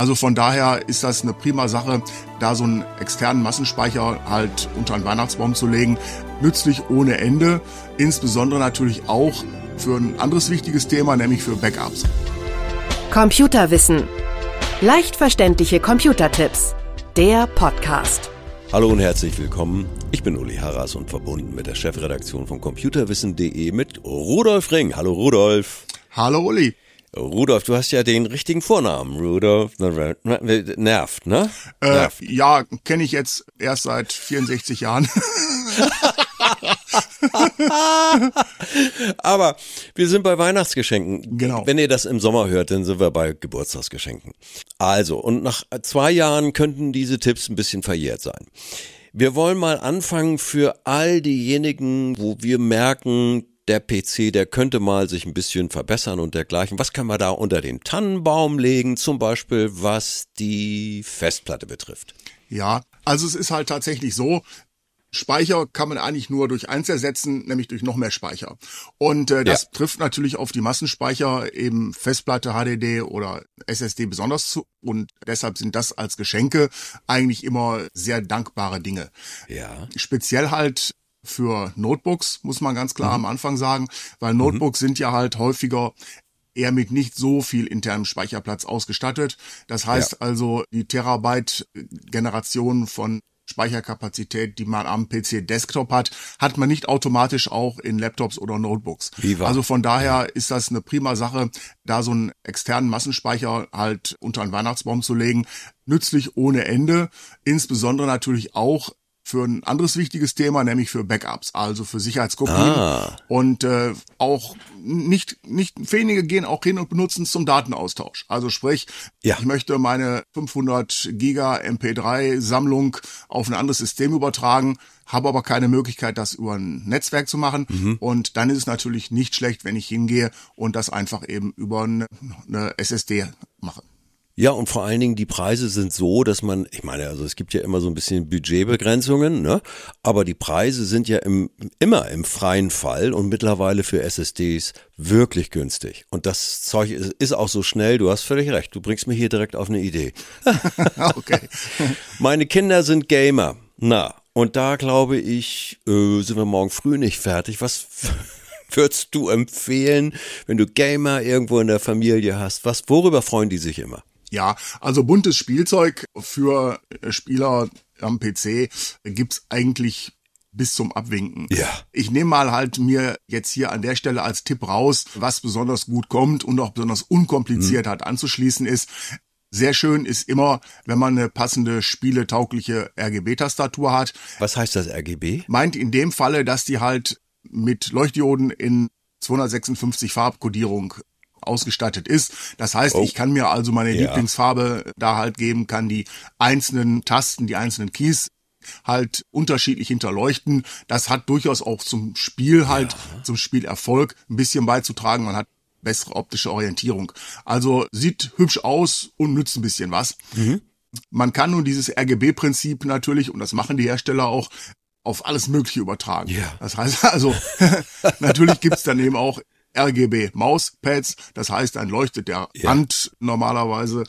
Also von daher ist das eine prima Sache, da so einen externen Massenspeicher halt unter einen Weihnachtsbaum zu legen. Nützlich ohne Ende, insbesondere natürlich auch für ein anderes wichtiges Thema, nämlich für Backups. Computerwissen. Leicht verständliche Computertipps. Der Podcast. Hallo und herzlich willkommen. Ich bin Uli Harras und verbunden mit der Chefredaktion von computerwissen.de mit Rudolf Ring. Hallo Rudolf. Hallo Uli. Rudolf, du hast ja den richtigen Vornamen. Rudolf nervt, ne? Äh, nervt. Ja, kenne ich jetzt erst seit 64 Jahren. Aber wir sind bei Weihnachtsgeschenken. Genau. Wenn ihr das im Sommer hört, dann sind wir bei Geburtstagsgeschenken. Also, und nach zwei Jahren könnten diese Tipps ein bisschen verjährt sein. Wir wollen mal anfangen für all diejenigen, wo wir merken, der PC, der könnte mal sich ein bisschen verbessern und dergleichen. Was können wir da unter den Tannenbaum legen, zum Beispiel was die Festplatte betrifft? Ja, also es ist halt tatsächlich so, Speicher kann man eigentlich nur durch eins ersetzen, nämlich durch noch mehr Speicher. Und äh, das ja. trifft natürlich auf die Massenspeicher, eben Festplatte, HDD oder SSD besonders zu. Und deshalb sind das als Geschenke eigentlich immer sehr dankbare Dinge. Ja. Speziell halt für Notebooks, muss man ganz klar mhm. am Anfang sagen, weil mhm. Notebooks mhm. sind ja halt häufiger eher mit nicht so viel internem Speicherplatz ausgestattet. Das heißt ja. also, die Terabyte-Generation von Speicherkapazität, die man am PC Desktop hat, hat man nicht automatisch auch in Laptops oder Notebooks. War? Also von daher ist das eine prima Sache, da so einen externen Massenspeicher halt unter einen Weihnachtsbaum zu legen. Nützlich ohne Ende. Insbesondere natürlich auch für ein anderes wichtiges Thema, nämlich für Backups, also für Sicherheitskopien. Ah. Und äh, auch nicht, nicht wenige gehen auch hin und benutzen es zum Datenaustausch. Also sprich, ja. ich möchte meine 500 Giga MP3 Sammlung auf ein anderes System übertragen, habe aber keine Möglichkeit, das über ein Netzwerk zu machen. Mhm. Und dann ist es natürlich nicht schlecht, wenn ich hingehe und das einfach eben über eine SSD mache. Ja, und vor allen Dingen die Preise sind so, dass man, ich meine, also es gibt ja immer so ein bisschen Budgetbegrenzungen, ne? Aber die Preise sind ja im, immer im freien Fall und mittlerweile für SSDs wirklich günstig. Und das Zeug ist, ist auch so schnell, du hast völlig recht, du bringst mir hier direkt auf eine Idee. okay. Meine Kinder sind Gamer. Na, und da glaube ich, äh, sind wir morgen früh nicht fertig. Was würdest du empfehlen, wenn du Gamer irgendwo in der Familie hast? Was, worüber freuen die sich immer? Ja, also buntes Spielzeug für Spieler am PC gibt's eigentlich bis zum Abwinken. Ja. Ich nehme mal halt mir jetzt hier an der Stelle als Tipp raus, was besonders gut kommt und auch besonders unkompliziert hm. hat anzuschließen ist. Sehr schön ist immer, wenn man eine passende spieletaugliche RGB-Tastatur hat. Was heißt das RGB? Meint in dem Falle, dass die halt mit Leuchtdioden in 256 Farbkodierung ausgestattet ist. Das heißt, oh. ich kann mir also meine ja. Lieblingsfarbe da halt geben, kann die einzelnen Tasten, die einzelnen Keys halt unterschiedlich hinterleuchten. Das hat durchaus auch zum Spiel halt, ja. zum Spielerfolg ein bisschen beizutragen. Man hat bessere optische Orientierung. Also sieht hübsch aus und nützt ein bisschen was. Mhm. Man kann nun dieses RGB-Prinzip natürlich, und das machen die Hersteller auch, auf alles Mögliche übertragen. Ja. Das heißt also, natürlich gibt's dann eben auch RGB Mauspads. Das heißt, dann leuchtet der ja. Rand normalerweise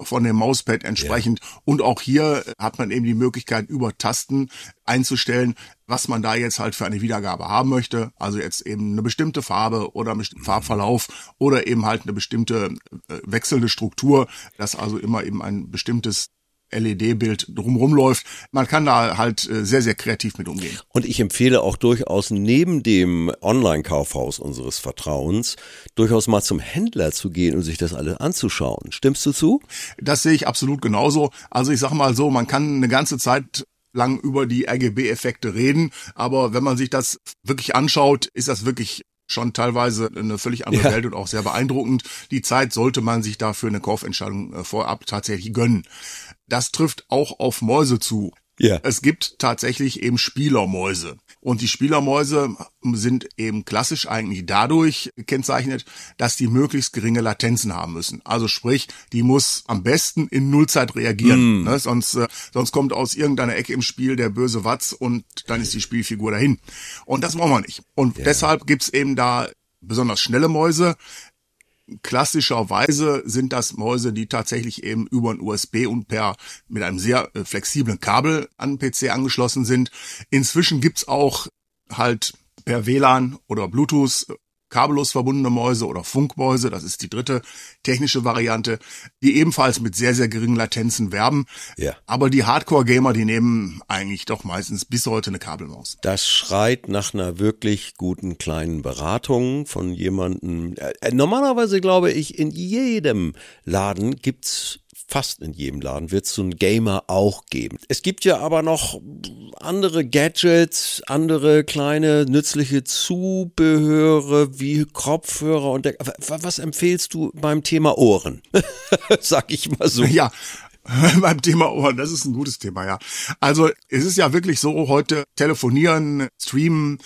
von dem Mauspad entsprechend. Ja. Und auch hier hat man eben die Möglichkeit, über Tasten einzustellen, was man da jetzt halt für eine Wiedergabe haben möchte. Also jetzt eben eine bestimmte Farbe oder einen bestimmten Farbverlauf oder eben halt eine bestimmte äh, wechselnde Struktur, dass also immer eben ein bestimmtes LED-Bild drumherum läuft. Man kann da halt äh, sehr, sehr kreativ mit umgehen. Und ich empfehle auch durchaus neben dem Online-Kaufhaus unseres Vertrauens durchaus mal zum Händler zu gehen und sich das alles anzuschauen. Stimmst du zu? Das sehe ich absolut genauso. Also ich sage mal so, man kann eine ganze Zeit lang über die RGB-Effekte reden, aber wenn man sich das wirklich anschaut, ist das wirklich schon teilweise eine völlig andere ja. Welt und auch sehr beeindruckend. Die Zeit sollte man sich dafür eine Kaufentscheidung äh, vorab tatsächlich gönnen. Das trifft auch auf Mäuse zu. Ja. Es gibt tatsächlich eben Spielermäuse. Und die Spielermäuse sind eben klassisch eigentlich dadurch gekennzeichnet, dass die möglichst geringe Latenzen haben müssen. Also sprich, die muss am besten in Nullzeit reagieren. Mm. Ne? Sonst, äh, sonst kommt aus irgendeiner Ecke im Spiel der böse Watz und dann ist die Spielfigur dahin. Und das wollen wir nicht. Und ja. deshalb gibt's eben da besonders schnelle Mäuse, Klassischerweise sind das Mäuse, die tatsächlich eben über ein USB und per mit einem sehr äh, flexiblen Kabel an den PC angeschlossen sind. Inzwischen gibt's auch halt per WLAN oder Bluetooth kabellos verbundene Mäuse oder Funkmäuse, das ist die dritte technische Variante, die ebenfalls mit sehr, sehr geringen Latenzen werben. Ja. Aber die Hardcore-Gamer, die nehmen eigentlich doch meistens bis heute eine Kabelmaus. Das schreit nach einer wirklich guten kleinen Beratung von jemandem. Äh, normalerweise glaube ich, in jedem Laden gibt's fast in jedem Laden wird es so einen Gamer auch geben. Es gibt ja aber noch andere Gadgets, andere kleine nützliche Zubehöre wie Kopfhörer und der, was empfehlst du beim Thema Ohren? Sag ich mal so. Ja, beim Thema Ohren, das ist ein gutes Thema, ja. Also es ist ja wirklich so, heute telefonieren, streamen,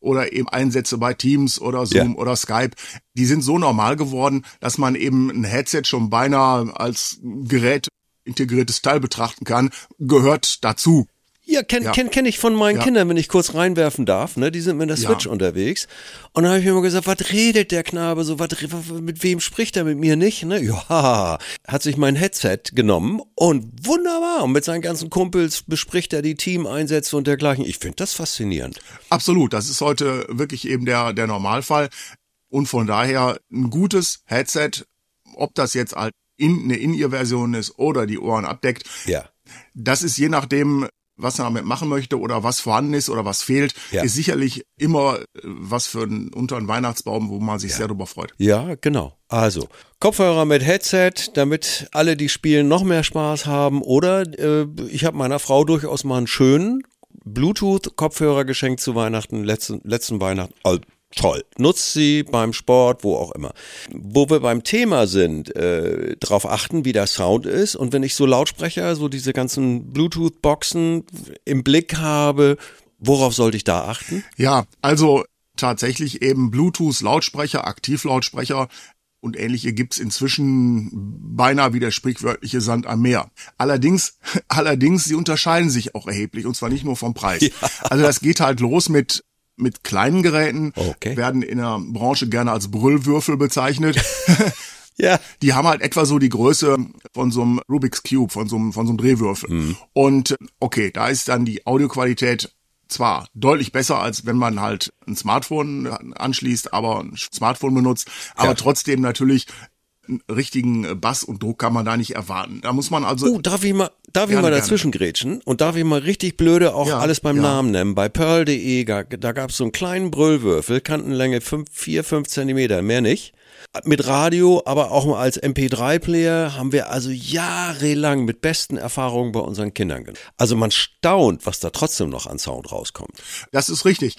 oder eben Einsätze bei Teams oder Zoom ja. oder Skype, die sind so normal geworden, dass man eben ein Headset schon beinahe als Gerät integriertes Teil betrachten kann, gehört dazu. Ja, kenne ja. kenn, kenn ich von meinen ja. Kindern, wenn ich kurz reinwerfen darf. Ne? Die sind mit der Switch ja. unterwegs. Und dann habe ich mir immer gesagt, was redet der Knabe so? Was, mit wem spricht er mit mir nicht? Ne? Ja, hat sich mein Headset genommen und wunderbar. Und mit seinen ganzen Kumpels bespricht er die Teameinsätze und dergleichen. Ich finde das faszinierend. Absolut. Das ist heute wirklich eben der, der Normalfall. Und von daher ein gutes Headset, ob das jetzt halt in, eine In-Ear-Version ist oder die Ohren abdeckt. Ja. Das ist je nachdem, was er damit machen möchte oder was vorhanden ist oder was fehlt, ja. ist sicherlich immer äh, was für einen Weihnachtsbaum, wo man sich ja. sehr darüber freut. Ja, genau. Also, Kopfhörer mit Headset, damit alle, die spielen, noch mehr Spaß haben. Oder äh, ich habe meiner Frau durchaus mal einen schönen Bluetooth-Kopfhörer geschenkt zu Weihnachten, letzten, letzten Weihnachten. Also, toll. Nutzt sie beim Sport, wo auch immer. Wo wir beim Thema sind, äh, darauf achten, wie der Sound ist. Und wenn ich so Lautsprecher, so diese ganzen Bluetooth-Boxen im Blick habe, worauf sollte ich da achten? Ja, also tatsächlich eben Bluetooth-Lautsprecher, Aktivlautsprecher und ähnliche gibt's inzwischen beinahe wie der sprichwörtliche Sand am Meer. Allerdings, allerdings, sie unterscheiden sich auch erheblich und zwar nicht nur vom Preis. Ja. Also das geht halt los mit mit kleinen Geräten, okay. werden in der Branche gerne als Brüllwürfel bezeichnet. Ja. Die haben halt etwa so die Größe von so einem Rubik's Cube, von so einem, von so einem Drehwürfel. Mhm. Und okay, da ist dann die Audioqualität zwar deutlich besser, als wenn man halt ein Smartphone anschließt, aber ein Smartphone benutzt, aber ja. trotzdem natürlich richtigen Bass und Druck kann man da nicht erwarten. Da muss man also. Uh, darf ich mal, darf gerne, ich mal dazwischen grätschen und darf ich mal richtig blöde auch ja, alles beim ja. Namen nennen? Bei Pearl.de, da gab es so einen kleinen Brüllwürfel, Kantenlänge 5, 4, 5 Zentimeter, mehr nicht. Mit Radio, aber auch mal als MP3-Player haben wir also jahrelang mit besten Erfahrungen bei unseren Kindern gemacht. Also man staunt, was da trotzdem noch an Sound rauskommt. Das ist richtig.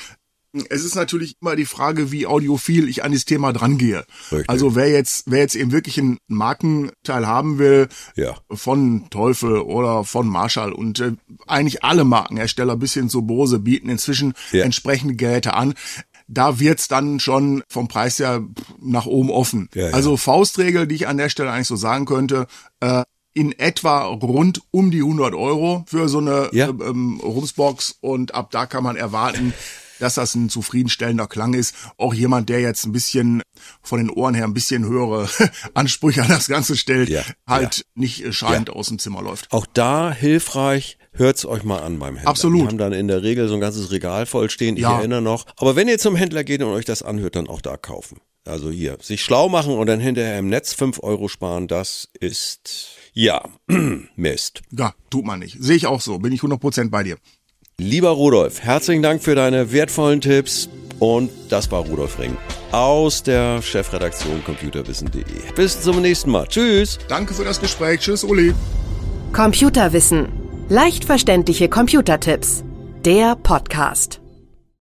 Es ist natürlich immer die Frage, wie audiophil ich an das Thema drangehe. Richtig. Also wer jetzt, wer jetzt eben wirklich einen Markenteil haben will, ja. von Teufel oder von Marshall und äh, eigentlich alle Markenhersteller bis hin zu Bose bieten inzwischen ja. entsprechende Geräte an da wird's dann schon vom Preis her nach oben offen. Ja, ja. Also Faustregel, die ich an der Stelle eigentlich so sagen könnte, äh, in etwa rund um die 100 Euro für so eine ja. ähm, Rumsbox und ab da kann man erwarten, dass das ein zufriedenstellender Klang ist. Auch jemand, der jetzt ein bisschen von den Ohren her ein bisschen höhere Ansprüche an das Ganze stellt, ja, halt ja. nicht schreiend ja. aus dem Zimmer läuft. Auch da hilfreich, hört's euch mal an beim Händler. Absolut. Die haben dann in der Regel so ein ganzes Regal voll stehen, ich erinnere noch. Aber wenn ihr zum Händler geht und euch das anhört, dann auch da kaufen. Also hier, sich schlau machen und dann hinterher im Netz fünf Euro sparen, das ist, ja, Mist. Ja, tut man nicht. Sehe ich auch so, bin ich 100% bei dir. Lieber Rudolf, herzlichen Dank für deine wertvollen Tipps. Und das war Rudolf Ring aus der Chefredaktion computerwissen.de. Bis zum nächsten Mal. Tschüss. Danke für das Gespräch. Tschüss, Uli. Computerwissen. Leicht verständliche Computertipps. Der Podcast.